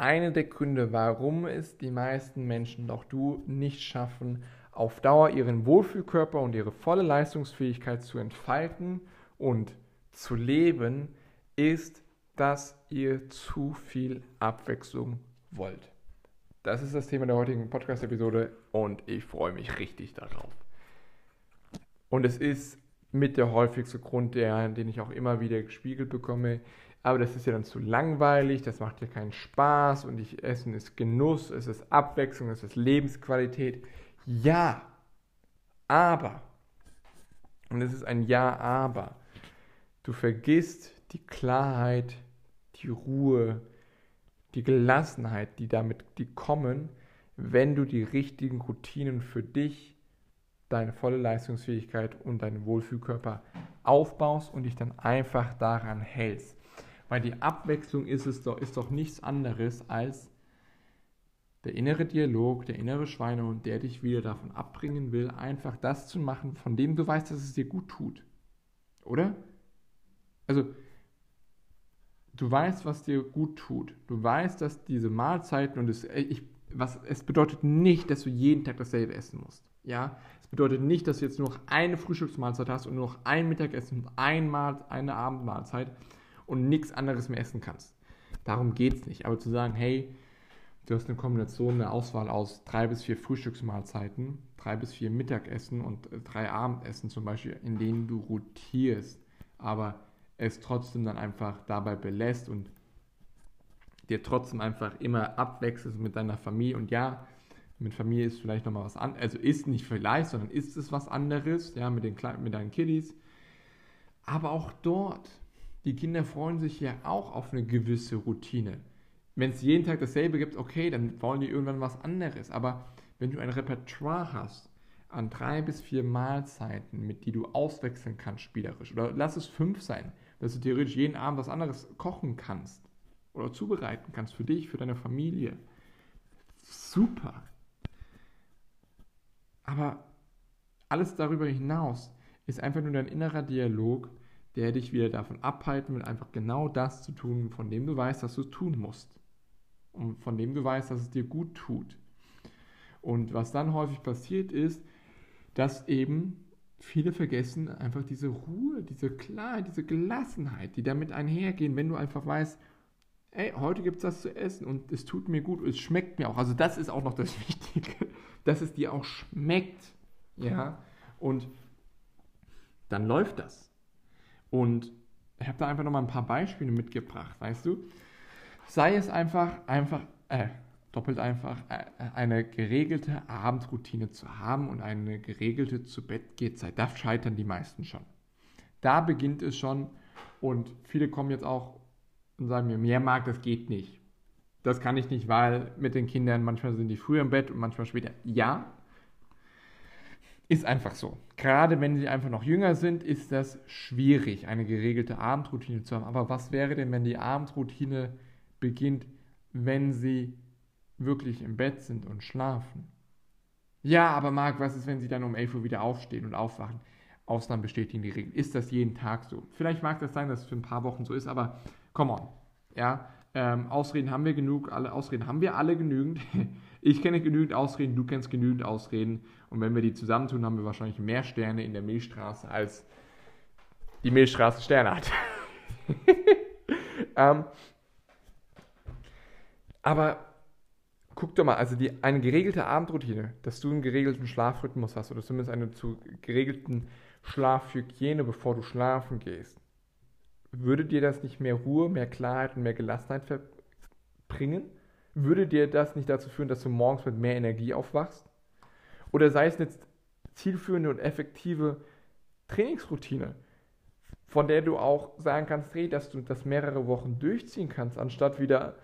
Eine der Gründe, warum es die meisten Menschen, auch du, nicht schaffen, auf Dauer ihren Wohlfühlkörper und ihre volle Leistungsfähigkeit zu entfalten und zu leben, ist, dass ihr zu viel Abwechslung wollt. Das ist das Thema der heutigen Podcast-Episode und ich freue mich richtig darauf. Und es ist mit der häufigste Grund, der, den ich auch immer wieder gespiegelt bekomme. Aber das ist ja dann zu langweilig, das macht ja keinen Spaß und ich, Essen ist Genuss, es ist Abwechslung, es ist Lebensqualität. Ja, aber, und es ist ein Ja, aber, du vergisst die Klarheit, die Ruhe, die Gelassenheit, die damit, die kommen, wenn du die richtigen Routinen für dich, deine volle Leistungsfähigkeit und deinen Wohlfühlkörper aufbaust und dich dann einfach daran hältst. Weil die Abwechslung ist es doch, ist doch nichts anderes als der innere Dialog, der innere Schweinehund, der dich wieder davon abbringen will, einfach das zu machen, von dem du weißt, dass es dir gut tut. Oder? Also, du weißt, was dir gut tut. Du weißt, dass diese Mahlzeiten und es, ich, was, es bedeutet nicht, dass du jeden Tag dasselbe essen musst. Ja, es bedeutet nicht, dass du jetzt nur noch eine Frühstücksmahlzeit hast und nur noch ein Mittagessen und einmal eine Abendmahlzeit und nichts anderes mehr essen kannst. Darum geht es nicht. Aber zu sagen, hey, du hast eine Kombination, eine Auswahl aus drei bis vier Frühstücksmahlzeiten, drei bis vier Mittagessen und drei Abendessen zum Beispiel, in denen du rotierst, aber es trotzdem dann einfach dabei belässt und dir trotzdem einfach immer abwechselst mit deiner Familie. Und ja, mit Familie ist vielleicht nochmal was anderes, also ist nicht vielleicht, sondern ist es was anderes, ja, mit, den Kleinen, mit deinen Kiddies. Aber auch dort, die Kinder freuen sich ja auch auf eine gewisse Routine. Wenn es jeden Tag dasselbe gibt, okay, dann wollen die irgendwann was anderes. Aber wenn du ein Repertoire hast an drei bis vier Mahlzeiten, mit die du auswechseln kannst spielerisch, oder lass es fünf sein, dass du theoretisch jeden Abend was anderes kochen kannst oder zubereiten kannst für dich, für deine Familie. Super. Aber alles darüber hinaus ist einfach nur dein innerer Dialog, der dich wieder davon abhalten will, einfach genau das zu tun, von dem du weißt, dass du es tun musst. Und von dem du weißt, dass es dir gut tut. Und was dann häufig passiert ist, dass eben viele vergessen einfach diese Ruhe, diese Klarheit, diese Gelassenheit, die damit einhergehen, wenn du einfach weißt, ey, heute gibt es das zu essen und es tut mir gut, es schmeckt mir auch. Also das ist auch noch das Wichtige, dass es dir auch schmeckt. Ja, und dann läuft das. Und ich habe da einfach nochmal ein paar Beispiele mitgebracht, weißt du? Sei es einfach, einfach, äh, doppelt einfach, äh, eine geregelte Abendroutine zu haben und eine geregelte zu Bett geht Zeit. Da scheitern die meisten schon. Da beginnt es schon und viele kommen jetzt auch und sagen mir, mehr mag, das geht nicht. Das kann ich nicht, weil mit den Kindern manchmal sind die früher im Bett und manchmal später. Ja, ist einfach so. Gerade wenn sie einfach noch jünger sind, ist das schwierig, eine geregelte Abendroutine zu haben. Aber was wäre denn, wenn die Abendroutine beginnt, wenn sie wirklich im Bett sind und schlafen? Ja, aber Marc, was ist, wenn sie dann um 11 Uhr wieder aufstehen und aufwachen? Ausnahmen bestätigen die Regel. Ist das jeden Tag so? Vielleicht mag das sein, dass es für ein paar Wochen so ist, aber come on. Ja, ähm, Ausreden haben wir genug, alle Ausreden haben wir alle genügend. Ich kenne genügend Ausreden, du kennst genügend Ausreden. Und wenn wir die zusammentun, haben wir wahrscheinlich mehr Sterne in der Milchstraße, als die Milchstraße Sterne hat. ähm, aber guck doch mal, also die, eine geregelte Abendroutine, dass du einen geregelten Schlafrhythmus hast oder zumindest eine zu geregelten Schlafhygiene, bevor du schlafen gehst, würde dir das nicht mehr Ruhe, mehr Klarheit und mehr Gelassenheit bringen? Würde dir das nicht dazu führen, dass du morgens mit mehr Energie aufwachst? Oder sei es eine zielführende und effektive Trainingsroutine, von der du auch sagen kannst, hey, dass du das mehrere Wochen durchziehen kannst, anstatt wieder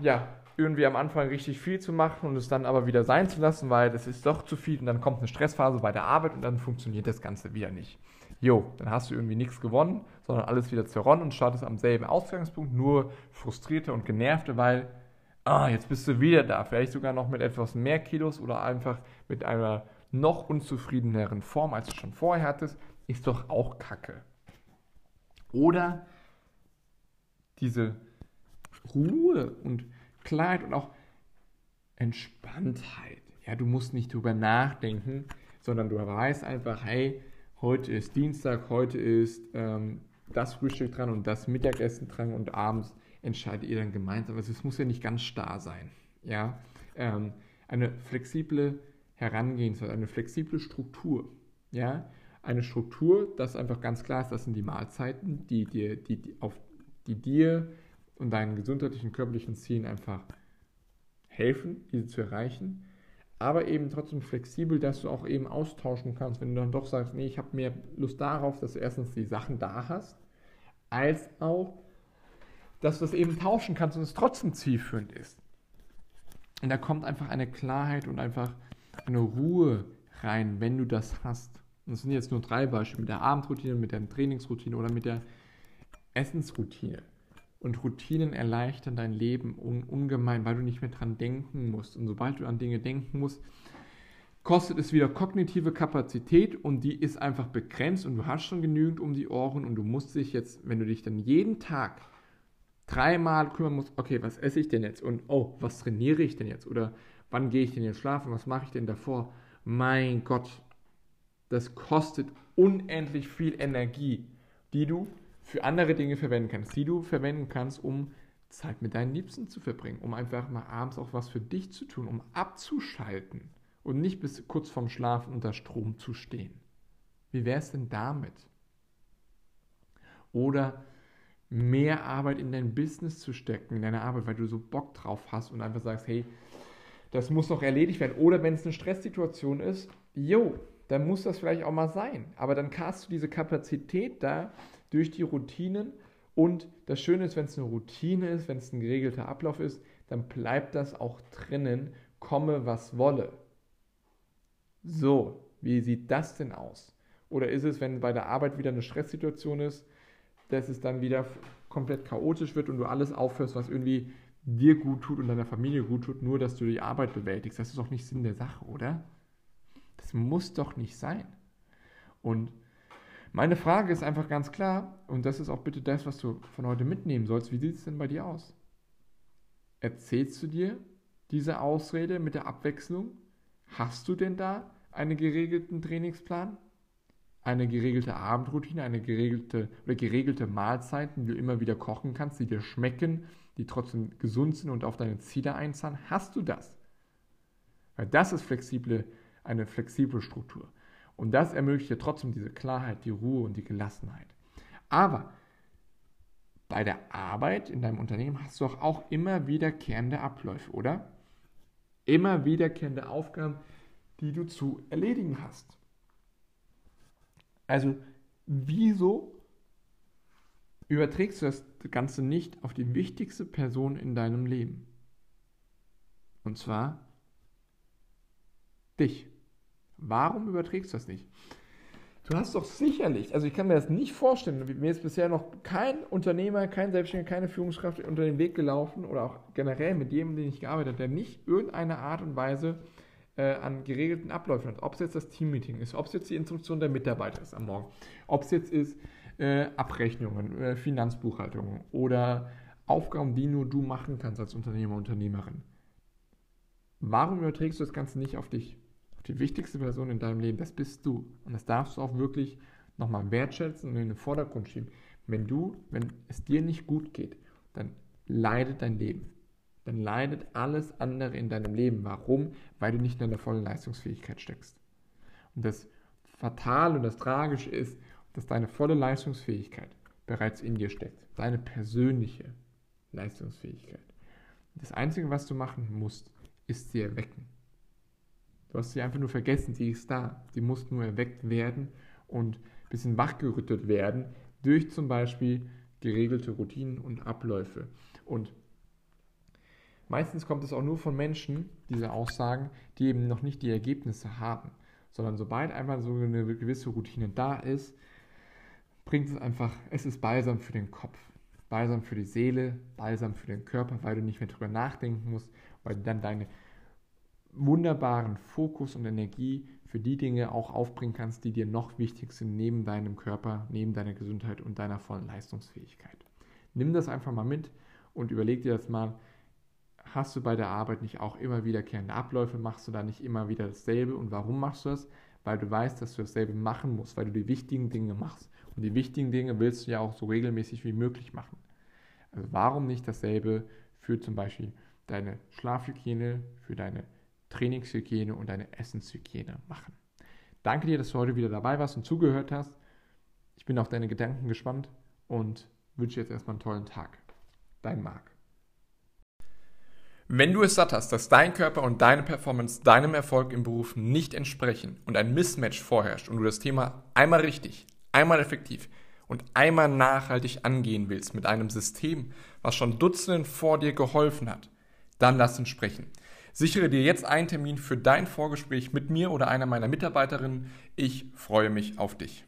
ja, irgendwie am Anfang richtig viel zu machen und es dann aber wieder sein zu lassen, weil das ist doch zu viel und dann kommt eine Stressphase bei der Arbeit und dann funktioniert das Ganze wieder nicht. Jo, dann hast du irgendwie nichts gewonnen, sondern alles wieder zerronnen und startest am selben Ausgangspunkt, nur frustrierte und genervte, weil, ah, jetzt bist du wieder da, vielleicht sogar noch mit etwas mehr Kilos oder einfach mit einer noch unzufriedeneren Form, als du schon vorher hattest, ist doch auch Kacke. Oder diese Ruhe und Klarheit und auch Entspanntheit. Ja, du musst nicht drüber nachdenken, sondern du weißt einfach, hey, heute ist Dienstag, heute ist ähm, das Frühstück dran und das Mittagessen dran und abends entscheidet ihr dann gemeinsam. Also es muss ja nicht ganz starr sein. Ja, ähm, eine flexible Herangehensweise, eine flexible Struktur. Ja, eine Struktur, das einfach ganz klar ist, das sind die Mahlzeiten, die dir, die, die, auf, die dir und deinen gesundheitlichen, körperlichen Zielen einfach helfen, diese zu erreichen. Aber eben trotzdem flexibel, dass du auch eben austauschen kannst, wenn du dann doch sagst, nee, ich habe mehr Lust darauf, dass du erstens die Sachen da hast, als auch, dass du es eben tauschen kannst und es trotzdem zielführend ist. Und da kommt einfach eine Klarheit und einfach eine Ruhe rein, wenn du das hast. Und das sind jetzt nur drei Beispiele, mit der Abendroutine, mit der Trainingsroutine oder mit der Essensroutine. Und Routinen erleichtern dein Leben un ungemein, weil du nicht mehr dran denken musst. Und sobald du an Dinge denken musst, kostet es wieder kognitive Kapazität und die ist einfach begrenzt und du hast schon genügend um die Ohren und du musst dich jetzt, wenn du dich dann jeden Tag dreimal kümmern musst, okay, was esse ich denn jetzt und oh, was trainiere ich denn jetzt oder wann gehe ich denn jetzt schlafen, was mache ich denn davor? Mein Gott, das kostet unendlich viel Energie, die du für andere Dinge verwenden kannst, die du verwenden kannst, um Zeit mit deinen Liebsten zu verbringen, um einfach mal abends auch was für dich zu tun, um abzuschalten und nicht bis kurz vorm Schlafen unter Strom zu stehen. Wie wäre es denn damit? Oder mehr Arbeit in dein Business zu stecken, in deine Arbeit, weil du so Bock drauf hast und einfach sagst, hey, das muss noch erledigt werden. Oder wenn es eine Stresssituation ist, jo, dann muss das vielleicht auch mal sein. Aber dann hast du diese Kapazität da, durch die Routinen. Und das Schöne ist, wenn es eine Routine ist, wenn es ein geregelter Ablauf ist, dann bleibt das auch drinnen, komme was wolle. So, wie sieht das denn aus? Oder ist es, wenn bei der Arbeit wieder eine Stresssituation ist, dass es dann wieder komplett chaotisch wird und du alles aufhörst, was irgendwie dir gut tut und deiner Familie gut tut, nur dass du die Arbeit bewältigst. Das ist doch nicht Sinn der Sache, oder? Das muss doch nicht sein. Und meine Frage ist einfach ganz klar, und das ist auch bitte das, was du von heute mitnehmen sollst. Wie sieht es denn bei dir aus? Erzählst du dir diese Ausrede mit der Abwechslung? Hast du denn da einen geregelten Trainingsplan? Eine geregelte Abendroutine, eine geregelte oder geregelte Mahlzeiten, die du immer wieder kochen kannst, die dir schmecken, die trotzdem gesund sind und auf deine Ziele einzahlen? Hast du das? Weil das ist flexible, eine flexible Struktur. Und das ermöglicht dir trotzdem diese Klarheit, die Ruhe und die Gelassenheit. Aber bei der Arbeit in deinem Unternehmen hast du auch, auch immer wiederkehrende Abläufe, oder? Immer wiederkehrende Aufgaben, die du zu erledigen hast. Also, wieso überträgst du das Ganze nicht auf die wichtigste Person in deinem Leben? Und zwar dich. Warum überträgst du das nicht? Du hast doch sicherlich, also ich kann mir das nicht vorstellen, mir ist bisher noch kein Unternehmer, kein Selbstständiger, keine Führungskraft unter den Weg gelaufen oder auch generell mit jedem, den ich gearbeitet habe, der nicht irgendeine Art und Weise äh, an geregelten Abläufen hat. Ob es jetzt das Teammeeting ist, ob es jetzt die Instruktion der Mitarbeiter ist am Morgen, ob es jetzt ist äh, Abrechnungen, äh, Finanzbuchhaltungen oder Aufgaben, die nur du machen kannst als Unternehmer, Unternehmerin. Warum überträgst du das Ganze nicht auf dich? Die wichtigste Person in deinem Leben, das bist du. Und das darfst du auch wirklich nochmal wertschätzen und in den Vordergrund schieben. Wenn du, wenn es dir nicht gut geht, dann leidet dein Leben. Dann leidet alles andere in deinem Leben. Warum? Weil du nicht in der vollen Leistungsfähigkeit steckst. Und das Fatale und das Tragische ist, dass deine volle Leistungsfähigkeit bereits in dir steckt. Deine persönliche Leistungsfähigkeit. Das Einzige, was du machen musst, ist sie erwecken. Du hast sie einfach nur vergessen, sie ist da. Sie muss nur erweckt werden und ein bisschen wachgerüttelt werden durch zum Beispiel geregelte Routinen und Abläufe. Und Meistens kommt es auch nur von Menschen, diese Aussagen, die eben noch nicht die Ergebnisse haben, sondern sobald einmal so eine gewisse Routine da ist, bringt es einfach, es ist balsam für den Kopf, balsam für die Seele, balsam für den Körper, weil du nicht mehr drüber nachdenken musst, weil dann deine wunderbaren Fokus und Energie für die Dinge auch aufbringen kannst, die dir noch wichtig sind neben deinem Körper, neben deiner Gesundheit und deiner vollen Leistungsfähigkeit. Nimm das einfach mal mit und überleg dir das mal, hast du bei der Arbeit nicht auch immer wiederkehrende Abläufe, machst du da nicht immer wieder dasselbe und warum machst du das? Weil du weißt, dass du dasselbe machen musst, weil du die wichtigen Dinge machst. Und die wichtigen Dinge willst du ja auch so regelmäßig wie möglich machen. Also warum nicht dasselbe für zum Beispiel deine Schlafhygiene, für deine Trainingshygiene und deine Essenshygiene machen. Danke dir, dass du heute wieder dabei warst und zugehört hast. Ich bin auf deine Gedanken gespannt und wünsche jetzt erstmal einen tollen Tag. Dein Marc. Wenn du es satt hast, dass dein Körper und deine Performance deinem Erfolg im Beruf nicht entsprechen und ein Mismatch vorherrscht und du das Thema einmal richtig, einmal effektiv und einmal nachhaltig angehen willst mit einem System, was schon Dutzenden vor dir geholfen hat, dann lass uns sprechen. Sichere dir jetzt einen Termin für dein Vorgespräch mit mir oder einer meiner Mitarbeiterinnen. Ich freue mich auf dich.